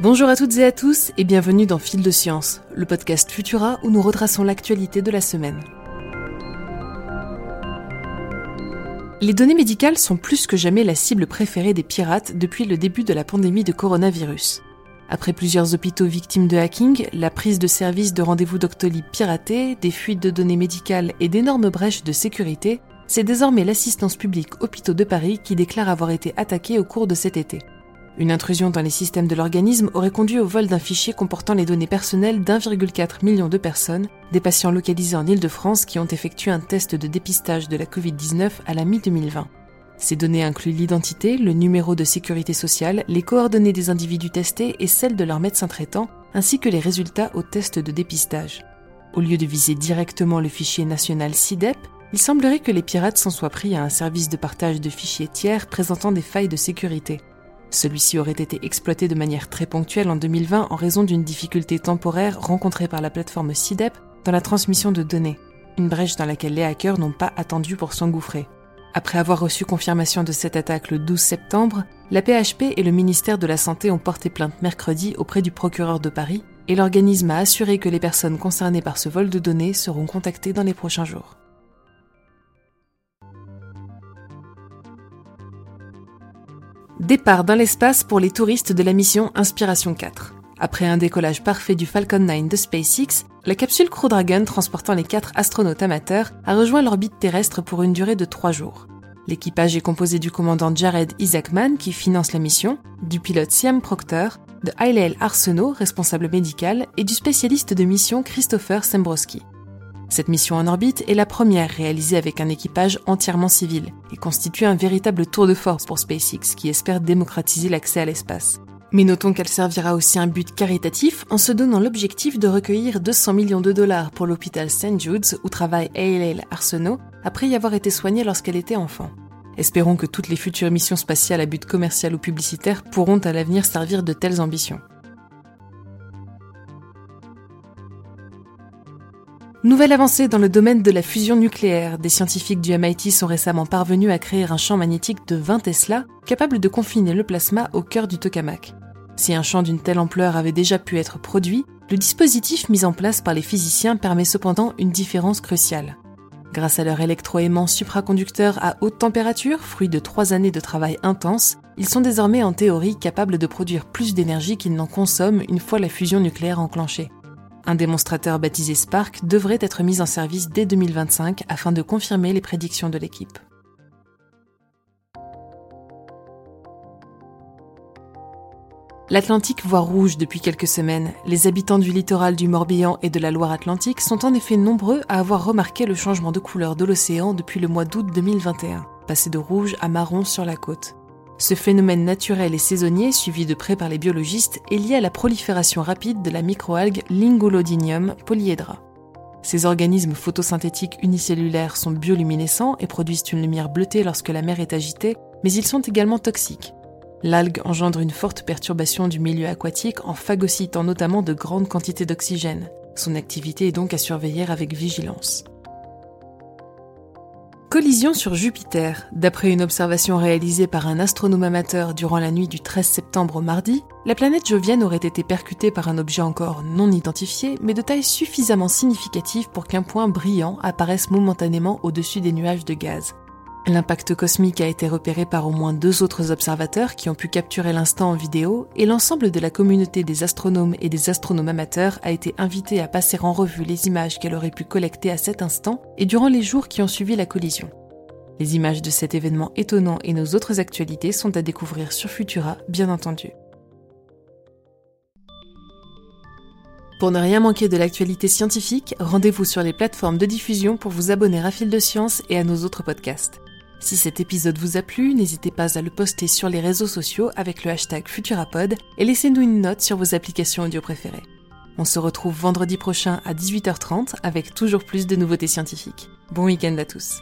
Bonjour à toutes et à tous et bienvenue dans Fil de Science, le podcast Futura où nous retraçons l'actualité de la semaine. Les données médicales sont plus que jamais la cible préférée des pirates depuis le début de la pandémie de coronavirus. Après plusieurs hôpitaux victimes de hacking, la prise de service de rendez-vous Doctolib piraté, des fuites de données médicales et d'énormes brèches de sécurité, c'est désormais l'assistance publique Hôpitaux de Paris qui déclare avoir été attaquée au cours de cet été. Une intrusion dans les systèmes de l'organisme aurait conduit au vol d'un fichier comportant les données personnelles d'1,4 million de personnes, des patients localisés en Île-de-France qui ont effectué un test de dépistage de la Covid-19 à la mi-2020. Ces données incluent l'identité, le numéro de sécurité sociale, les coordonnées des individus testés et celles de leur médecin traitant, ainsi que les résultats au test de dépistage. Au lieu de viser directement le fichier national CIDEP, il semblerait que les pirates s'en soient pris à un service de partage de fichiers tiers présentant des failles de sécurité. Celui-ci aurait été exploité de manière très ponctuelle en 2020 en raison d'une difficulté temporaire rencontrée par la plateforme CIDEP dans la transmission de données, une brèche dans laquelle les hackers n'ont pas attendu pour s'engouffrer. Après avoir reçu confirmation de cette attaque le 12 septembre, la PHP et le ministère de la Santé ont porté plainte mercredi auprès du procureur de Paris et l'organisme a assuré que les personnes concernées par ce vol de données seront contactées dans les prochains jours. Départ dans l'espace pour les touristes de la mission Inspiration 4. Après un décollage parfait du Falcon 9 de SpaceX, la capsule Crew Dragon transportant les quatre astronautes amateurs a rejoint l'orbite terrestre pour une durée de trois jours. L'équipage est composé du commandant Jared Isaacman qui finance la mission, du pilote Siam Proctor, de Hylel Arsenault, responsable médical, et du spécialiste de mission Christopher Sembrowski. Cette mission en orbite est la première réalisée avec un équipage entièrement civil et constitue un véritable tour de force pour SpaceX qui espère démocratiser l'accès à l'espace. Mais notons qu'elle servira aussi un but caritatif en se donnant l'objectif de recueillir 200 millions de dollars pour l'hôpital St. Jude's où travaille Hale Arsenault après y avoir été soignée lorsqu'elle était enfant. Espérons que toutes les futures missions spatiales à but commercial ou publicitaire pourront à l'avenir servir de telles ambitions. Nouvelle avancée dans le domaine de la fusion nucléaire. Des scientifiques du MIT sont récemment parvenus à créer un champ magnétique de 20 Tesla capable de confiner le plasma au cœur du tokamak. Si un champ d'une telle ampleur avait déjà pu être produit, le dispositif mis en place par les physiciens permet cependant une différence cruciale. Grâce à leur électroaimant supraconducteur à haute température, fruit de trois années de travail intense, ils sont désormais en théorie capables de produire plus d'énergie qu'ils n'en consomment une fois la fusion nucléaire enclenchée. Un démonstrateur baptisé Spark devrait être mis en service dès 2025 afin de confirmer les prédictions de l'équipe. L'Atlantique voit rouge depuis quelques semaines. Les habitants du littoral du Morbihan et de la Loire-Atlantique sont en effet nombreux à avoir remarqué le changement de couleur de l'océan depuis le mois d'août 2021, passé de rouge à marron sur la côte. Ce phénomène naturel et saisonnier, suivi de près par les biologistes, est lié à la prolifération rapide de la microalgue Lingolodinium polyhedra. Ces organismes photosynthétiques unicellulaires sont bioluminescents et produisent une lumière bleutée lorsque la mer est agitée, mais ils sont également toxiques. L'algue engendre une forte perturbation du milieu aquatique en phagocytant notamment de grandes quantités d'oxygène. Son activité est donc à surveiller avec vigilance. Collision sur Jupiter. D'après une observation réalisée par un astronome amateur durant la nuit du 13 septembre au mardi, la planète jovienne aurait été percutée par un objet encore non identifié, mais de taille suffisamment significative pour qu'un point brillant apparaisse momentanément au-dessus des nuages de gaz. L'impact cosmique a été repéré par au moins deux autres observateurs qui ont pu capturer l'instant en vidéo et l'ensemble de la communauté des astronomes et des astronomes amateurs a été invité à passer en revue les images qu'elle aurait pu collecter à cet instant et durant les jours qui ont suivi la collision. Les images de cet événement étonnant et nos autres actualités sont à découvrir sur Futura, bien entendu. Pour ne rien manquer de l'actualité scientifique, rendez-vous sur les plateformes de diffusion pour vous abonner à Fil de Science et à nos autres podcasts. Si cet épisode vous a plu, n'hésitez pas à le poster sur les réseaux sociaux avec le hashtag Futurapod et laissez-nous une note sur vos applications audio préférées. On se retrouve vendredi prochain à 18h30 avec toujours plus de nouveautés scientifiques. Bon week-end à tous.